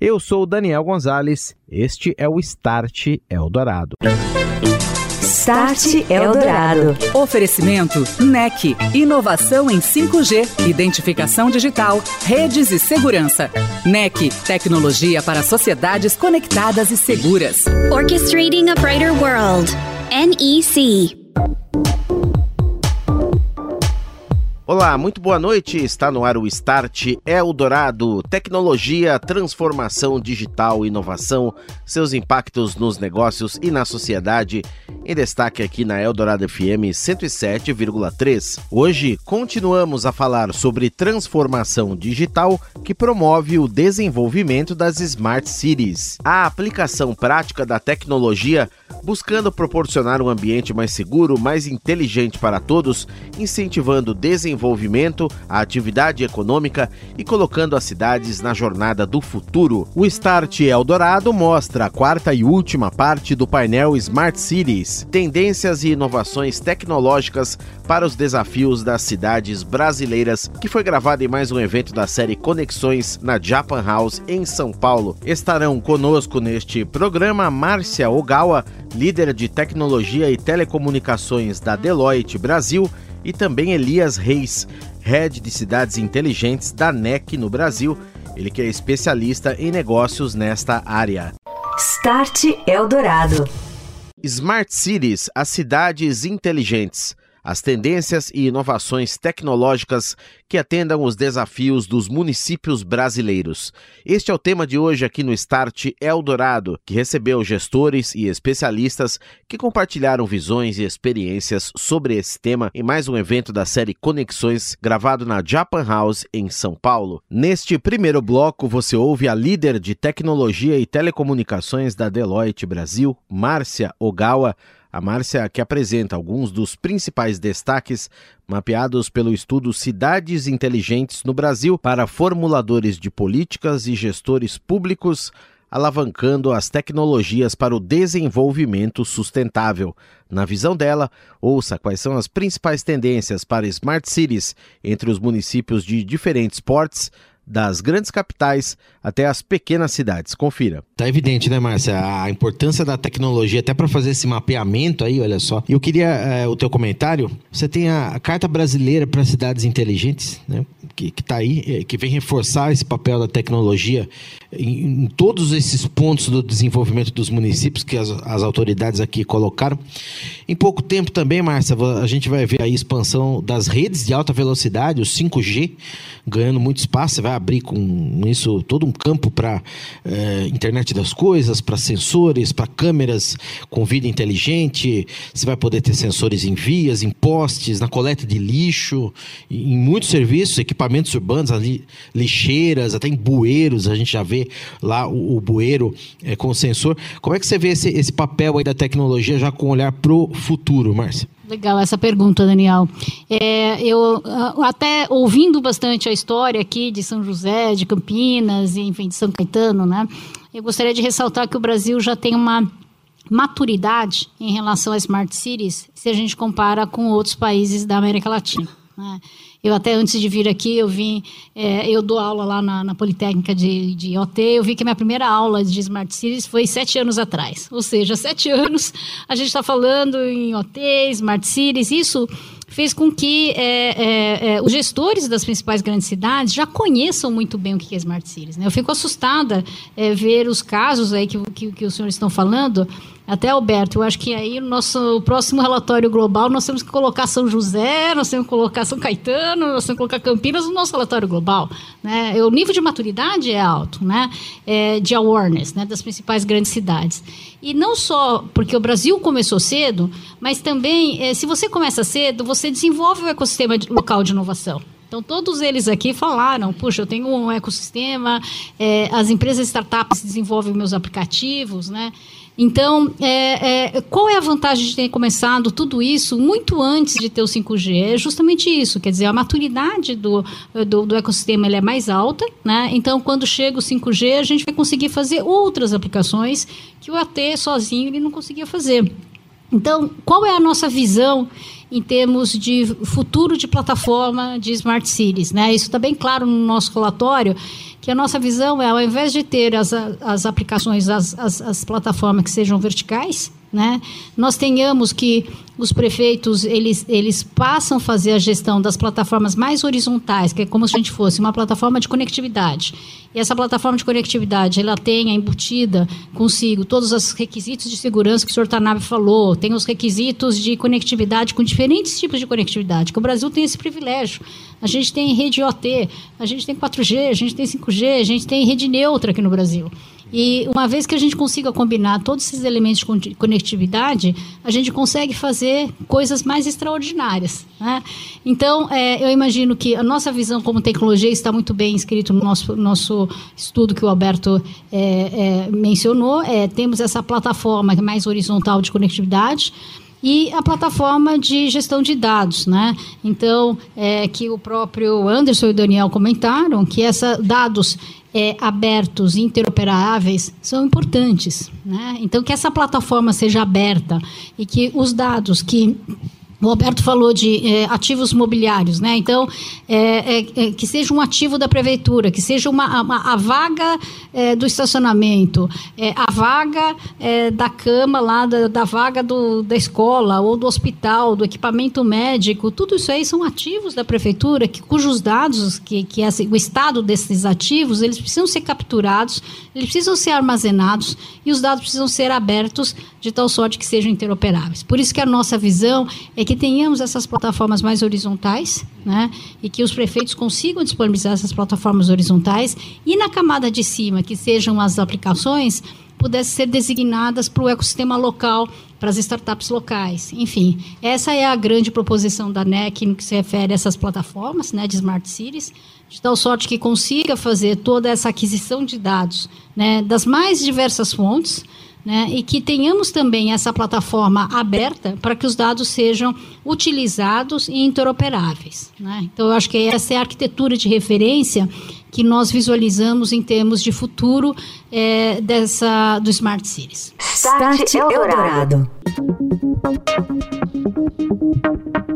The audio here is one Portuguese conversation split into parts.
Eu sou Daniel Gonzalez, este é o Start Eldorado. Start Eldorado. Oferecimento NEC. Inovação em 5G, identificação digital, redes e segurança. NEC. Tecnologia para sociedades conectadas e seguras. Orchestrating a Brighter World. NEC. Olá, muito boa noite. Está no ar o Start Eldorado. Tecnologia, transformação digital, inovação, seus impactos nos negócios e na sociedade. Em destaque aqui na Eldorado FM 107,3. Hoje continuamos a falar sobre transformação digital que promove o desenvolvimento das Smart Cities. A aplicação prática da tecnologia buscando proporcionar um ambiente mais seguro, mais inteligente para todos, incentivando o desenvolvimento, a atividade econômica e colocando as cidades na jornada do futuro. O Start Eldorado mostra a quarta e última parte do painel Smart Cities, tendências e inovações tecnológicas para os desafios das cidades brasileiras, que foi gravado em mais um evento da série Conexões na Japan House em São Paulo. Estarão conosco neste programa Márcia Ogawa, líder de tecnologia e telecomunicações da Deloitte Brasil, e também Elias Reis, head de cidades inteligentes da NEC no Brasil, ele que é especialista em negócios nesta área. Start Eldorado. Smart Cities, as cidades inteligentes as tendências e inovações tecnológicas que atendam os desafios dos municípios brasileiros. Este é o tema de hoje aqui no Start Eldorado, que recebeu gestores e especialistas que compartilharam visões e experiências sobre esse tema em mais um evento da série Conexões, gravado na Japan House em São Paulo. Neste primeiro bloco, você ouve a líder de tecnologia e telecomunicações da Deloitte Brasil, Márcia Ogawa, a Márcia que apresenta alguns dos principais destaques mapeados pelo estudo Cidades Inteligentes no Brasil para formuladores de políticas e gestores públicos, alavancando as tecnologias para o desenvolvimento sustentável. Na visão dela, ouça quais são as principais tendências para Smart Cities entre os municípios de diferentes portes das grandes capitais até as pequenas cidades. Confira. Tá evidente, né, Márcia? A importância da tecnologia até para fazer esse mapeamento aí, olha só. Eu queria é, o teu comentário. Você tem a Carta Brasileira para Cidades Inteligentes, né? Que, que tá aí, eh, que vem reforçar esse papel da tecnologia em, em todos esses pontos do desenvolvimento dos municípios que as, as autoridades aqui colocaram. Em pouco tempo também, Márcia, a gente vai ver a expansão das redes de alta velocidade, o 5G, ganhando muito espaço. Vai abrir com isso todo um campo para é, internet das coisas, para sensores, para câmeras com vida inteligente. Você vai poder ter sensores em vias, em postes, na coleta de lixo, em muitos serviços, equipamentos urbanos, ali, lixeiras, até em bueiros. A gente já vê lá o, o bueiro é, com sensor. Como é que você vê esse, esse papel aí da tecnologia já com olhar para o futuro, Márcia? Legal essa pergunta, Daniel. É, eu até ouvindo bastante a história aqui de São José, de Campinas, enfim, de São Caetano, né? Eu gostaria de ressaltar que o Brasil já tem uma maturidade em relação a smart cities, se a gente compara com outros países da América Latina. Né? Eu até antes de vir aqui, eu vim, é, eu dou aula lá na, na, Politécnica de, de OT, eu vi que a minha primeira aula de Smart Cities foi sete anos atrás. Ou seja, sete anos a gente está falando em OT, Smart Cities, isso fez com que é, é, é, os gestores das principais grandes cidades já conheçam muito bem o que é Smart Cities. Né? Eu fico assustada é, ver os casos aí que, que, que os senhores estão falando, até Alberto, eu acho que aí no nosso próximo relatório global nós temos que colocar São José, nós temos que colocar São Caetano, nós temos que colocar Campinas no nosso relatório global. Né? O nível de maturidade é alto, né? É, de awareness né? das principais grandes cidades. E não só porque o Brasil começou cedo, mas também, é, se você começa cedo, você desenvolve o ecossistema local de inovação. Então, todos eles aqui falaram: puxa, eu tenho um ecossistema, é, as empresas startups desenvolvem meus aplicativos, né? Então, é, é, qual é a vantagem de ter começado tudo isso muito antes de ter o 5G? É justamente isso, quer dizer, a maturidade do, do, do ecossistema é mais alta, né? Então, quando chega o 5G, a gente vai conseguir fazer outras aplicações que o AT sozinho ele não conseguia fazer. Então, qual é a nossa visão em termos de futuro de plataforma de Smart Cities? Né? Isso está bem claro no nosso relatório, que a nossa visão é, ao invés de ter as, as aplicações, as, as, as plataformas que sejam verticais, né? Nós tenhamos que os prefeitos eles, eles passam a fazer a gestão das plataformas mais horizontais, que é como se a gente fosse uma plataforma de conectividade. E essa plataforma de conectividade, ela tem embutida consigo todos os requisitos de segurança que o senhor Tanabe falou, tem os requisitos de conectividade com diferentes tipos de conectividade, que o Brasil tem esse privilégio. A gente tem rede OT, a gente tem 4G, a gente tem 5G, a gente tem rede neutra aqui no Brasil. E uma vez que a gente consiga combinar todos esses elementos de conectividade, a gente consegue fazer coisas mais extraordinárias. Né? Então, é, eu imagino que a nossa visão como tecnologia está muito bem escrito no nosso, nosso estudo que o Alberto é, é, mencionou. É, temos essa plataforma mais horizontal de conectividade e a plataforma de gestão de dados, né? Então, é, que o próprio Anderson e o Daniel comentaram que esses dados é, abertos, interoperáveis, são importantes. Né? Então, que essa plataforma seja aberta e que os dados que o Roberto falou de é, ativos mobiliários, né? Então, é, é, é, que seja um ativo da prefeitura, que seja uma, uma a vaga é, do estacionamento, é, a vaga da cama lá, da, da vaga do, da escola ou do hospital, do equipamento médico, tudo isso aí são ativos da prefeitura, que, cujos dados, que, que assim, o estado desses ativos, eles precisam ser capturados, eles precisam ser armazenados e os dados precisam ser abertos de tal sorte que sejam interoperáveis. Por isso que a nossa visão é que tenhamos essas plataformas mais horizontais, né, e que os prefeitos consigam disponibilizar essas plataformas horizontais e na camada de cima, que sejam as aplicações, pudessem ser designadas para o ecossistema local, para as startups locais. Enfim, essa é a grande proposição da NEC no que se refere a essas plataformas né, de Smart Cities, de tal sorte que consiga fazer toda essa aquisição de dados né, das mais diversas fontes, né, e que tenhamos também essa plataforma aberta para que os dados sejam utilizados e interoperáveis. Né? Então, eu acho que essa é a arquitetura de referência que nós visualizamos em termos de futuro é, dessa, do Smart Cities. Start Eldorado.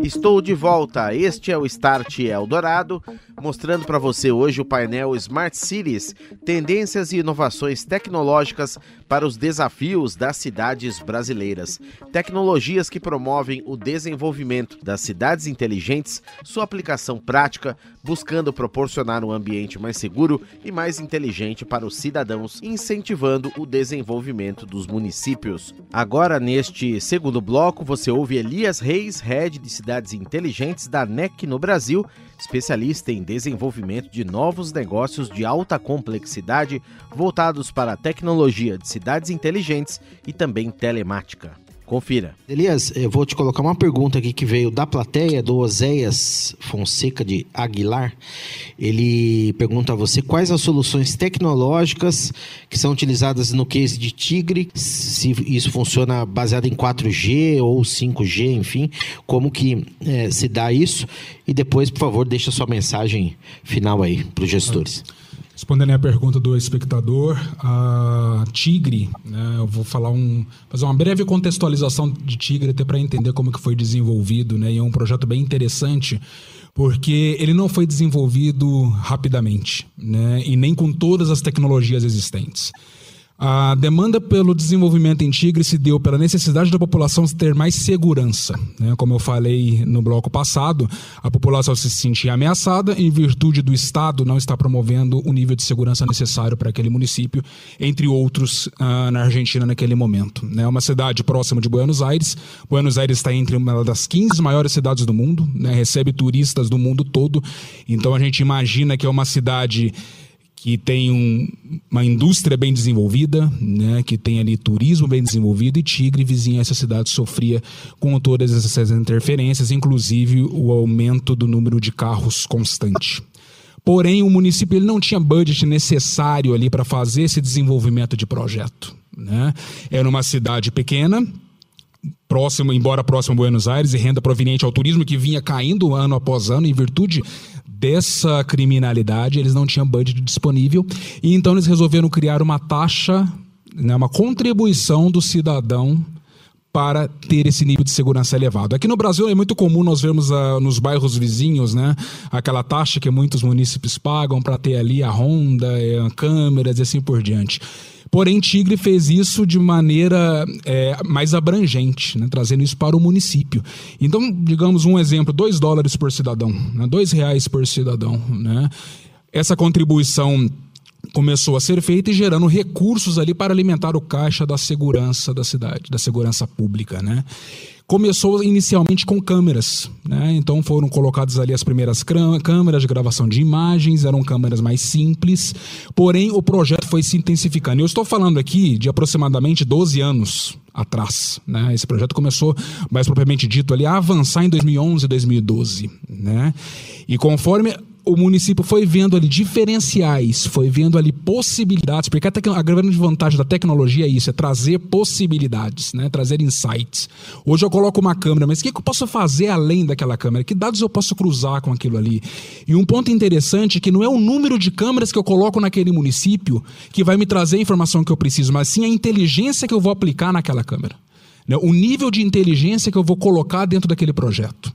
Estou de volta. Este é o Start Eldorado, mostrando para você hoje o painel Smart Cities, tendências e inovações tecnológicas para os desafios das cidades brasileiras. Tecnologias que promovem o desenvolvimento das cidades inteligentes, sua aplicação prática, buscando proporcionar um ambiente mais seguro e mais inteligente para os cidadãos, incentivando o desenvolvimento dos municípios. Agora, neste segundo bloco, você ouve Elias Reis, head de cidades inteligentes da NEC no Brasil, especialista em desenvolvimento de novos negócios de alta complexidade voltados para a tecnologia de cidades inteligentes e também telemática. Confira. Elias, eu vou te colocar uma pergunta aqui que veio da plateia, do Oséias Fonseca de Aguilar. Ele pergunta a você quais as soluções tecnológicas que são utilizadas no case de Tigre, se isso funciona baseado em 4G ou 5G, enfim, como que é, se dá isso. E depois, por favor, deixa sua mensagem final aí para os gestores. Ah. Respondendo a pergunta do espectador, a Tigre, né, eu vou falar um, fazer uma breve contextualização de Tigre até para entender como que foi desenvolvido, né, e é um projeto bem interessante, porque ele não foi desenvolvido rapidamente, né, e nem com todas as tecnologias existentes. A demanda pelo desenvolvimento em Tigre se deu pela necessidade da população ter mais segurança. Né? Como eu falei no bloco passado, a população se sentia ameaçada em virtude do Estado não estar promovendo o nível de segurança necessário para aquele município, entre outros uh, na Argentina naquele momento. É né? uma cidade próxima de Buenos Aires. Buenos Aires está entre uma das 15 maiores cidades do mundo, né? recebe turistas do mundo todo. Então a gente imagina que é uma cidade que tem um, uma indústria bem desenvolvida, né, que tem ali turismo bem desenvolvido, e Tigre, vizinha essa cidade, sofria com todas essas interferências, inclusive o aumento do número de carros constante. Porém, o município ele não tinha budget necessário ali para fazer esse desenvolvimento de projeto. Né? Era uma cidade pequena, próximo, embora próximo a Buenos Aires, e renda proveniente ao turismo que vinha caindo ano após ano em virtude dessa criminalidade, eles não tinham budget disponível, e então eles resolveram criar uma taxa, né, uma contribuição do cidadão para ter esse nível de segurança elevado. Aqui no Brasil é muito comum nós vermos uh, nos bairros vizinhos, né, aquela taxa que muitos munícipes pagam para ter ali a ronda, uh, câmeras e assim por diante. Porém, Tigre fez isso de maneira é, mais abrangente, né, trazendo isso para o município. Então, digamos um exemplo: dois dólares por cidadão, né, dois reais por cidadão. Né? Essa contribuição começou a ser feita e gerando recursos ali para alimentar o caixa da segurança da cidade, da segurança pública, né? Começou inicialmente com câmeras, né? Então foram colocadas ali as primeiras câmeras de gravação de imagens, eram câmeras mais simples, porém o projeto foi se intensificando. Eu estou falando aqui de aproximadamente 12 anos atrás, né? Esse projeto começou, mais propriamente dito, ali a avançar em 2011, 2012, né? E conforme o município foi vendo ali diferenciais, foi vendo ali possibilidades, porque a, a, grande vantagem da tecnologia é isso, é trazer possibilidades, né? trazer insights. Hoje eu coloco uma câmera, mas o que, que eu posso fazer além daquela câmera? Que dados eu posso cruzar com aquilo ali? E um ponto interessante é que não é o número de câmeras que eu coloco naquele município que vai me trazer a informação que eu preciso, mas sim a inteligência que eu vou aplicar naquela câmera. Né? O nível de inteligência que eu vou colocar dentro daquele projeto.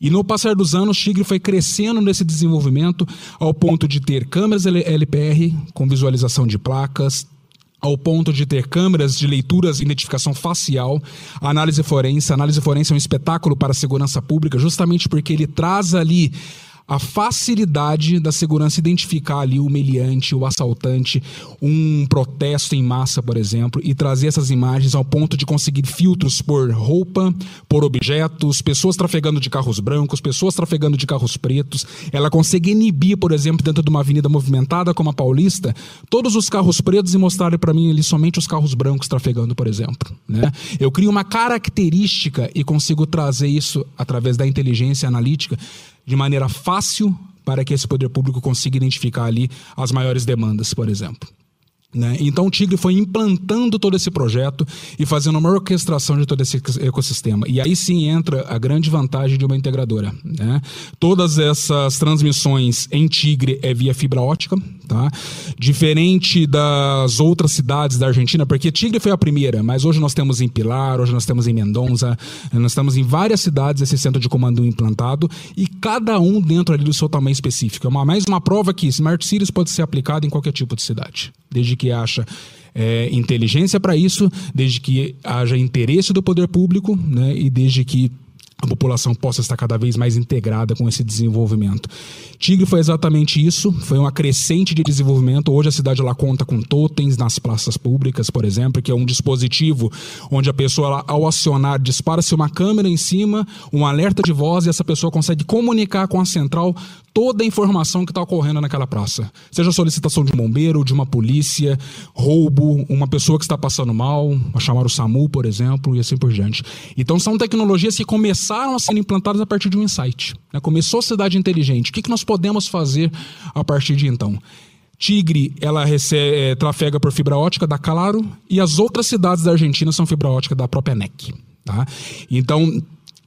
E no passar dos anos, Tigre foi crescendo nesse desenvolvimento ao ponto de ter câmeras LPR com visualização de placas, ao ponto de ter câmeras de leituras e identificação facial, análise forense. A análise forense é um espetáculo para a segurança pública, justamente porque ele traz ali a facilidade da segurança identificar ali o meliante, o assaltante, um protesto em massa, por exemplo, e trazer essas imagens ao ponto de conseguir filtros por roupa, por objetos, pessoas trafegando de carros brancos, pessoas trafegando de carros pretos. Ela consegue inibir, por exemplo, dentro de uma avenida movimentada como a Paulista, todos os carros pretos e mostrar para mim ali somente os carros brancos trafegando, por exemplo. Né? Eu crio uma característica e consigo trazer isso através da inteligência analítica de maneira fácil para que esse poder público consiga identificar ali as maiores demandas, por exemplo. Né? Então o Tigre foi implantando todo esse projeto e fazendo uma orquestração de todo esse ecossistema. E aí sim entra a grande vantagem de uma integradora. Né? Todas essas transmissões em Tigre é via fibra ótica, tá? diferente das outras cidades da Argentina, porque Tigre foi a primeira, mas hoje nós temos em Pilar, hoje nós temos em Mendonça, nós temos em várias cidades esse centro de comando implantado e cada um dentro ali do seu tamanho específico. É uma, mais uma prova que Smart Cities pode ser aplicado em qualquer tipo de cidade desde que haja é, inteligência para isso, desde que haja interesse do poder público né, e desde que a população possa estar cada vez mais integrada com esse desenvolvimento. Tigre foi exatamente isso, foi uma crescente de desenvolvimento. Hoje a cidade ela conta com totens nas praças públicas, por exemplo, que é um dispositivo onde a pessoa, ela, ao acionar, dispara-se uma câmera em cima, um alerta de voz e essa pessoa consegue comunicar com a central toda a informação que está ocorrendo naquela praça. Seja solicitação de um bombeiro, de uma polícia, roubo, uma pessoa que está passando mal, a chamar o SAMU, por exemplo, e assim por diante. Então são tecnologias que começaram a ser implantadas a partir de um insight. Né? Começou a cidade inteligente. O que, que nós podemos fazer a partir de então? Tigre, ela recebe, é, trafega por fibra ótica da Claro e as outras cidades da Argentina são fibra ótica da própria NEC. Tá? Então,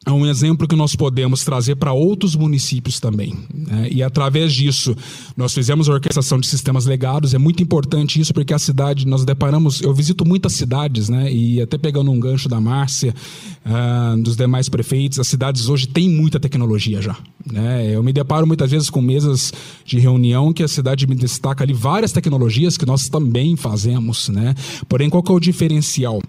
é um exemplo que nós podemos trazer para outros municípios também. Né? E através disso, nós fizemos a orquestração de sistemas legados. É muito importante isso, porque a cidade, nós deparamos. Eu visito muitas cidades, né? E até pegando um gancho da Márcia, uh, dos demais prefeitos, as cidades hoje têm muita tecnologia já. Né? Eu me deparo muitas vezes com mesas de reunião que a cidade me destaca ali várias tecnologias que nós também fazemos. Né? Porém, qual que é o diferencial?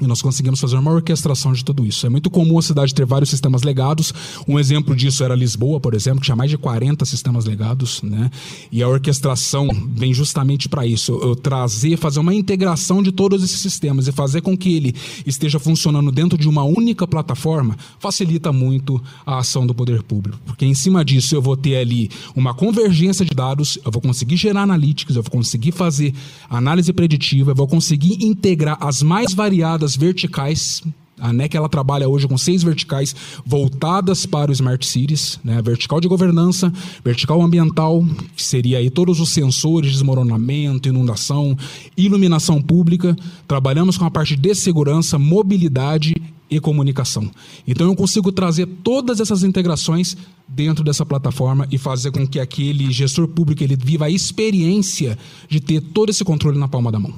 E nós conseguimos fazer uma orquestração de tudo isso. É muito comum a cidade ter vários sistemas legados. Um exemplo disso era Lisboa, por exemplo, que tinha mais de 40 sistemas legados, né? E a orquestração vem justamente para isso, eu trazer, fazer uma integração de todos esses sistemas e fazer com que ele esteja funcionando dentro de uma única plataforma, facilita muito a ação do poder público. Porque em cima disso eu vou ter ali uma convergência de dados, eu vou conseguir gerar analíticos, eu vou conseguir fazer análise preditiva, eu vou conseguir integrar as mais variadas verticais A NEC ela trabalha hoje com seis verticais voltadas para o Smart Cities, né? vertical de governança, vertical ambiental, que seria aí todos os sensores de desmoronamento, inundação, iluminação pública. Trabalhamos com a parte de segurança, mobilidade e comunicação. Então eu consigo trazer todas essas integrações dentro dessa plataforma e fazer com que aquele gestor público ele viva a experiência de ter todo esse controle na palma da mão.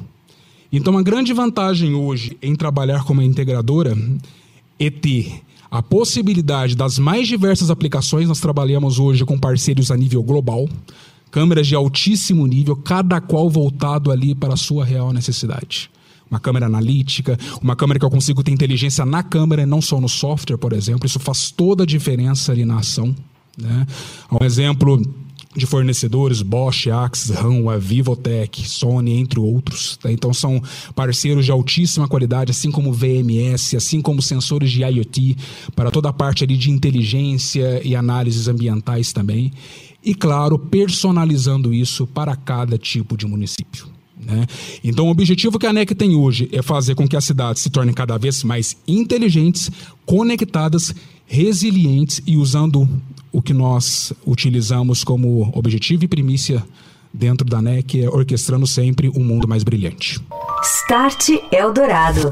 Então a grande vantagem hoje em trabalhar como integradora é ter a possibilidade das mais diversas aplicações. Nós trabalhamos hoje com parceiros a nível global, câmeras de altíssimo nível, cada qual voltado ali para a sua real necessidade uma câmera analítica, uma câmera que eu consigo ter inteligência na câmera e não só no software, por exemplo. Isso faz toda a diferença ali na ação. Né? Um exemplo de fornecedores, Bosch, Axis, Hanwha, Vivotech, Sony, entre outros. Tá? Então são parceiros de altíssima qualidade, assim como VMS, assim como sensores de IoT, para toda a parte ali de inteligência e análises ambientais também. E claro, personalizando isso para cada tipo de município. Né? Então, o objetivo que a ANEC tem hoje é fazer com que as cidades se tornem cada vez mais inteligentes, conectadas, resilientes e usando o que nós utilizamos como objetivo e primícia dentro da ANEC, é orquestrando sempre um mundo mais brilhante. Start Eldorado.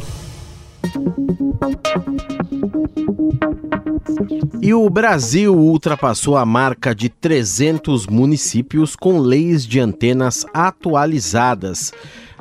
E o Brasil ultrapassou a marca de 300 municípios com leis de antenas atualizadas.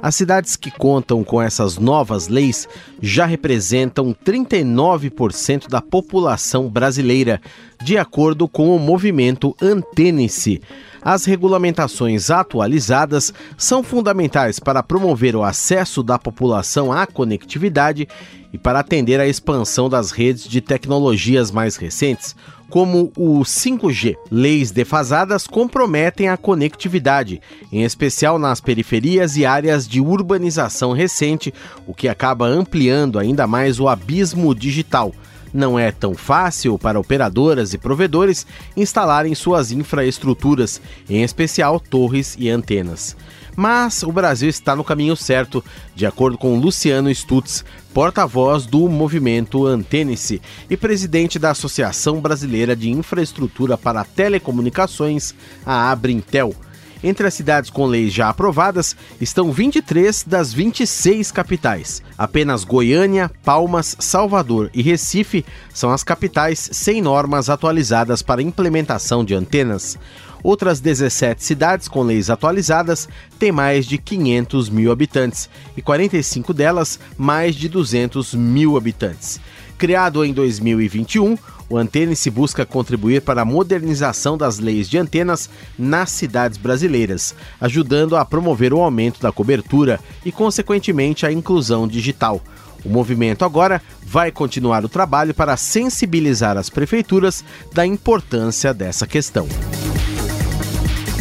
As cidades que contam com essas novas leis já representam 39% da população brasileira, de acordo com o movimento Antene-se. As regulamentações atualizadas são fundamentais para promover o acesso da população à conectividade e para atender à expansão das redes de tecnologias mais recentes, como o 5G. Leis defasadas comprometem a conectividade, em especial nas periferias e áreas de urbanização recente, o que acaba ampliando ainda mais o abismo digital. Não é tão fácil para operadoras e provedores instalarem suas infraestruturas, em especial torres e antenas. Mas o Brasil está no caminho certo, de acordo com Luciano Stutz, porta-voz do movimento Antênice e presidente da Associação Brasileira de Infraestrutura para Telecomunicações, a Abrintel. Entre as cidades com leis já aprovadas estão 23 das 26 capitais. Apenas Goiânia, Palmas, Salvador e Recife são as capitais sem normas atualizadas para implementação de antenas. Outras 17 cidades com leis atualizadas têm mais de 500 mil habitantes e 45 delas mais de 200 mil habitantes. Criado em 2021, o Antene se busca contribuir para a modernização das leis de antenas nas cidades brasileiras, ajudando a promover o aumento da cobertura e, consequentemente, a inclusão digital. O movimento agora vai continuar o trabalho para sensibilizar as prefeituras da importância dessa questão.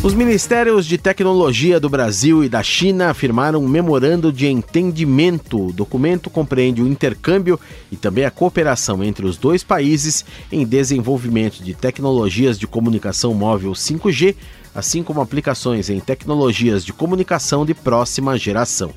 Os ministérios de tecnologia do Brasil e da China firmaram um memorando de entendimento. O documento compreende o intercâmbio e também a cooperação entre os dois países em desenvolvimento de tecnologias de comunicação móvel 5G, assim como aplicações em tecnologias de comunicação de próxima geração.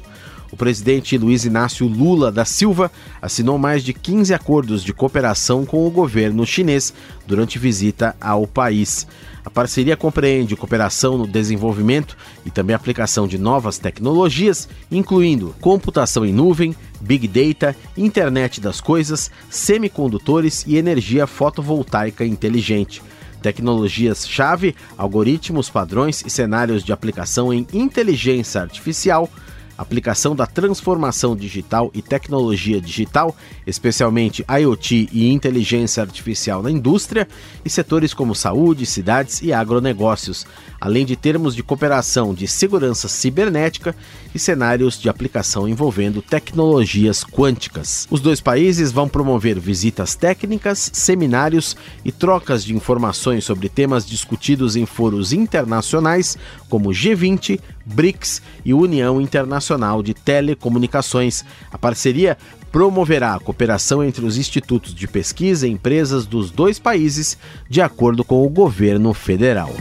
O presidente Luiz Inácio Lula da Silva assinou mais de 15 acordos de cooperação com o governo chinês durante visita ao país. A parceria compreende cooperação no desenvolvimento e também aplicação de novas tecnologias, incluindo computação em nuvem, big data, internet das coisas, semicondutores e energia fotovoltaica inteligente tecnologias-chave, algoritmos, padrões e cenários de aplicação em inteligência artificial, aplicação da transformação digital e tecnologia digital, especialmente IoT e inteligência artificial na indústria, e setores como saúde, cidades e agronegócios, além de termos de cooperação de segurança cibernética e cenários de aplicação envolvendo tecnologias quânticas. Os dois países vão promover visitas técnicas, seminários e trocas de informações sobre temas discutidos em foros internacionais como G20, BRICS e União Internacional de Telecomunicações. A parceria promoverá a cooperação entre os institutos de pesquisa e empresas dos dois países, de acordo com o governo federal.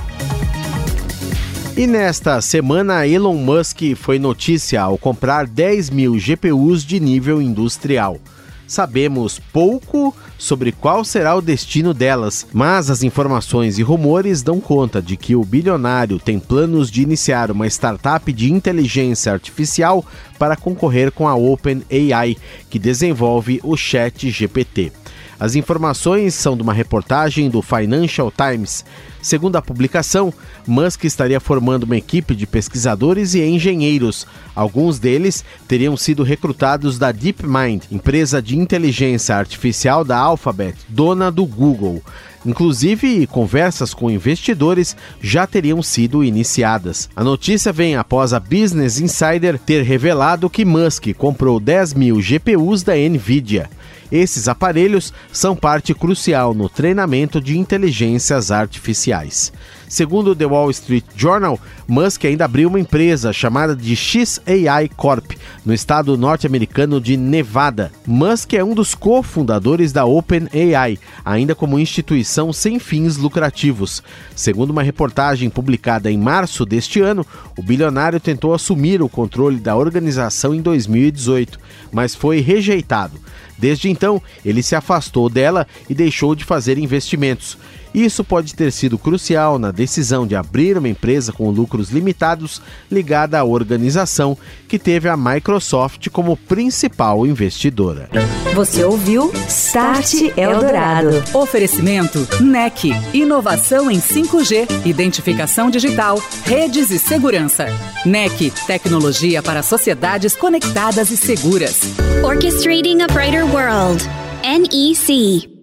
E nesta semana, Elon Musk foi notícia ao comprar 10 mil GPUs de nível industrial. sabemos pouco sobre qual será o destino delas, mas as informações e rumores dão conta de que o bilionário tem planos de iniciar uma startup de inteligência artificial para concorrer com a OpenAI, que desenvolve o Chat GPT. As informações são de uma reportagem do Financial Times. Segundo a publicação, Musk estaria formando uma equipe de pesquisadores e engenheiros. Alguns deles teriam sido recrutados da DeepMind, empresa de inteligência artificial da Alphabet, dona do Google. Inclusive, conversas com investidores já teriam sido iniciadas. A notícia vem após a Business Insider ter revelado que Musk comprou 10 mil GPUs da Nvidia. Esses aparelhos são parte crucial no treinamento de inteligências artificiais. Segundo The Wall Street Journal, Musk ainda abriu uma empresa chamada de XAI Corp, no estado norte-americano de Nevada. Musk é um dos cofundadores da OpenAI, ainda como instituição sem fins lucrativos. Segundo uma reportagem publicada em março deste ano, o bilionário tentou assumir o controle da organização em 2018, mas foi rejeitado. Desde então, ele se afastou dela e deixou de fazer investimentos. Isso pode ter sido crucial na decisão de abrir uma empresa com lucros limitados ligada à organização que teve a Microsoft como principal investidora. Você ouviu Start Eldorado. Oferecimento NEC. Inovação em 5G, identificação digital, redes e segurança. NEC. Tecnologia para sociedades conectadas e seguras. Orchestrating a brighter world. NEC.